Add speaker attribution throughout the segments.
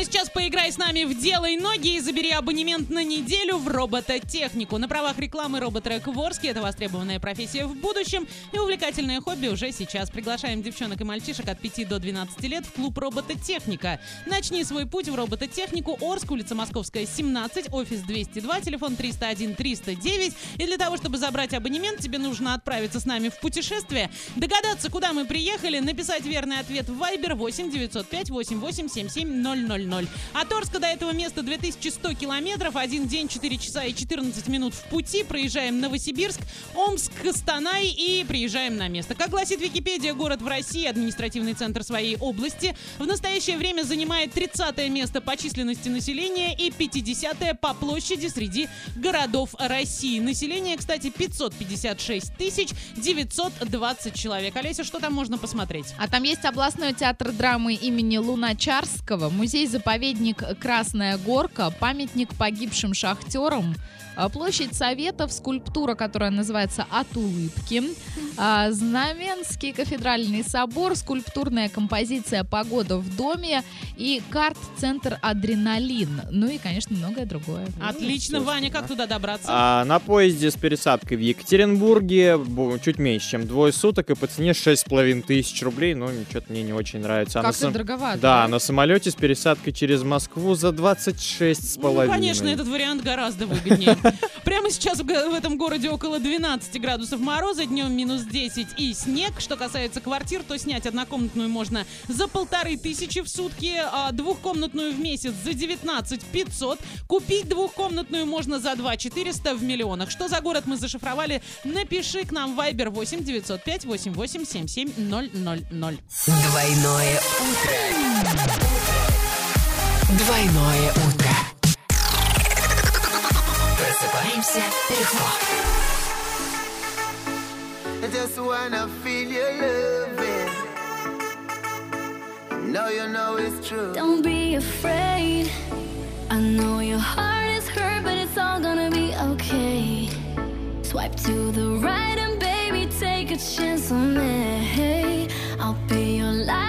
Speaker 1: прямо сейчас поиграй с нами в «Делай ноги» и забери абонемент на неделю в робототехнику. На правах рекламы роботрек Ворске – это востребованная профессия в будущем и увлекательное хобби уже сейчас. Приглашаем девчонок и мальчишек от 5 до 12 лет в клуб «Робототехника». Начни свой путь в робототехнику. Орск, улица Московская, 17, офис 202, телефон 301-309. И для того, чтобы забрать абонемент, тебе нужно отправиться с нами в путешествие, догадаться, куда мы приехали, написать верный ответ в Viber 8 905 88 77 000. От Орска до этого места 2100 километров, один день, 4 часа и 14 минут в пути. Проезжаем Новосибирск, Омск, Костанай и приезжаем на место. Как гласит Википедия, город в России, административный центр своей области, в настоящее время занимает 30 место по численности населения и 50 по площади среди городов России. Население, кстати, 556 тысяч 920 человек. Олеся, что там можно посмотреть?
Speaker 2: А там есть областной театр драмы имени Луначарского, музей-заповедник Красная Горка, памятник погибшим шахтерам, площадь Советов, скульптура, которая называется «От улыбки», а, Знаменский кафедральный собор, скульптурная композиция «Погода в доме» и карт-центр «Адреналин». Ну и, конечно, многое другое.
Speaker 1: Отлично, Ваня, как туда добраться?
Speaker 3: А, на поезде с пересадкой в Екатеринбурге бу- чуть меньше, чем двое суток, и по цене 6,5 тысяч рублей, ну, что-то мне не очень нравится. А на
Speaker 2: Как-то
Speaker 3: сам-
Speaker 2: дороговато.
Speaker 3: Да, на самолете с пересадкой через Москву за 26 с
Speaker 1: Ну,
Speaker 3: половиной.
Speaker 1: конечно, этот вариант гораздо выгоднее. Прямо сейчас в этом городе около 12 градусов мороза, днем минус 10 и снег. Что касается квартир, то снять однокомнатную можно за полторы тысячи в сутки, а двухкомнатную в месяц за 19 500. Купить двухкомнатную можно за 2 400 в миллионах. Что за город мы зашифровали? Напиши к нам в Viber 8 905 88 77 000.
Speaker 4: Двойное утро. Двойное утро. Просыпаемся легко.
Speaker 5: I just wanna feel your loving. Know you know it's true.
Speaker 6: Don't be afraid. I know your heart is hurt, but it's all gonna be okay. Swipe to the right and baby, take a chance on me. I'll be your light,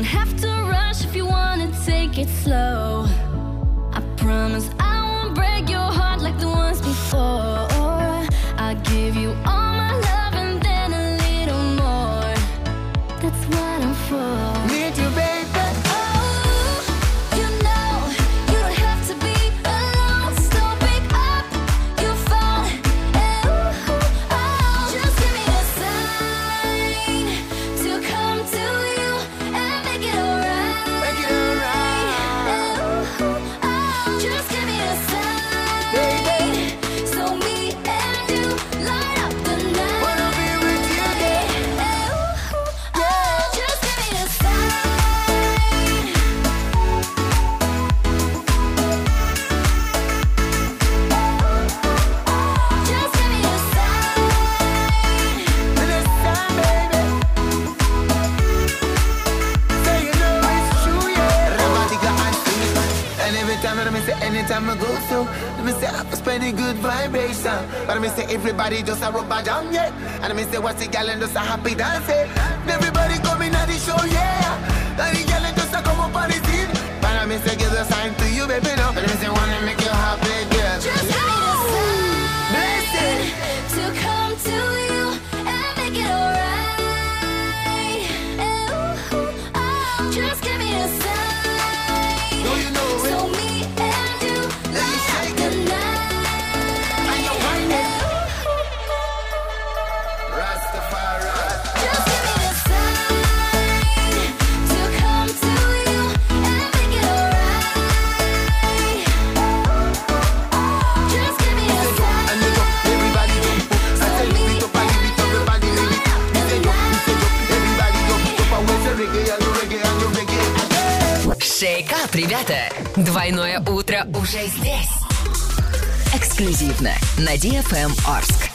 Speaker 6: Don't have to rush if you wanna take it slow. I promise I won't break your heart like the ones before. Me
Speaker 5: say I'm spending good vibration. But I me say everybody just a rubber jam, yeah. And I me say what's the gal and just a happy dance, everybody coming at the show, yeah. And the gal just a come up on the scene. But I me say
Speaker 6: Ребята, двойное утро уже здесь. Эксклюзивно на DFM Орск.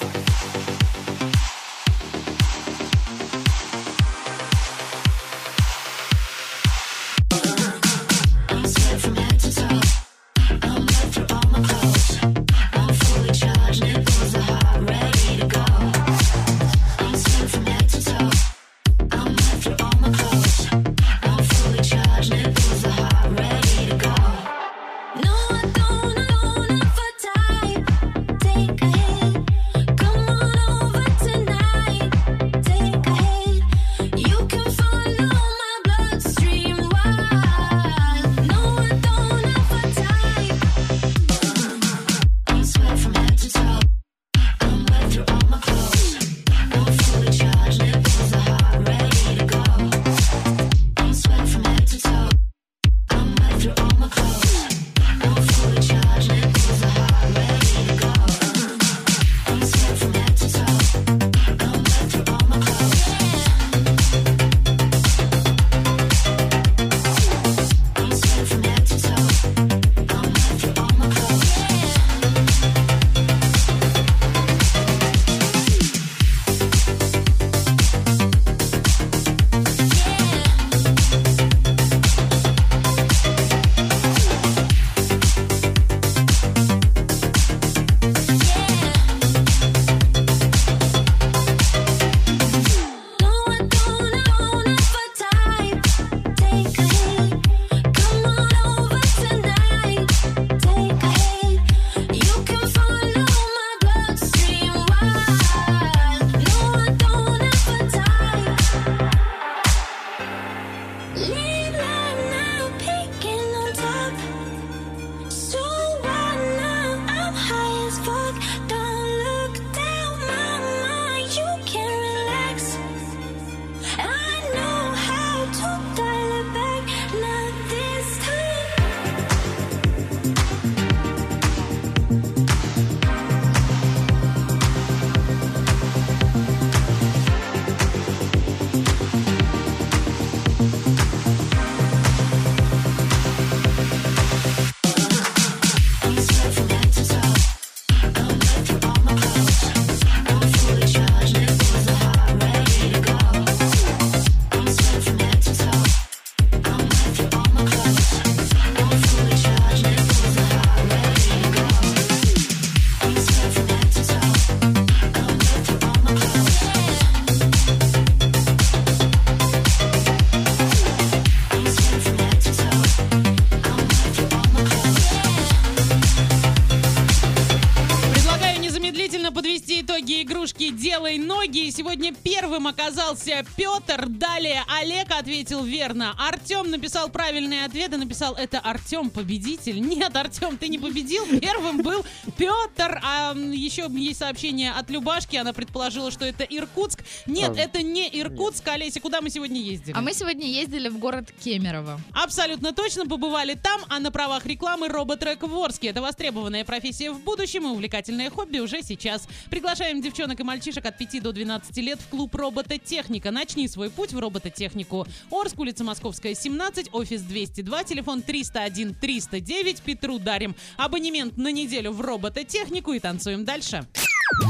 Speaker 1: «Делай ноги». И Сегодня первым оказался Петр. Далее Олег ответил верно. Артем написал правильный ответ и написал «Это Артем победитель». Нет, Артем, ты не победил. Первым был Петр. А еще есть сообщение от Любашки. Она предположила, что это Иркутск. Нет,
Speaker 3: А,
Speaker 1: это не Иркутск. Олеся, куда мы сегодня ездили?
Speaker 2: А мы сегодня ездили в город Кемерово.
Speaker 1: Абсолютно точно побывали там, а на правах рекламы роботрек в Орске. Это востребованная профессия в будущем и увлекательное хобби уже сейчас. Приглашаем девчонок и мальчишек от 5 до 12 лет в клуб робототехника. Начни свой путь в робототехнику. Орск, улица Московская, 17, офис 202, телефон 301 309. Петру дарим абонемент на неделю в робототехнику и танцуем дальше.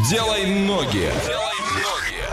Speaker 7: Делай ноги. Делай ноги.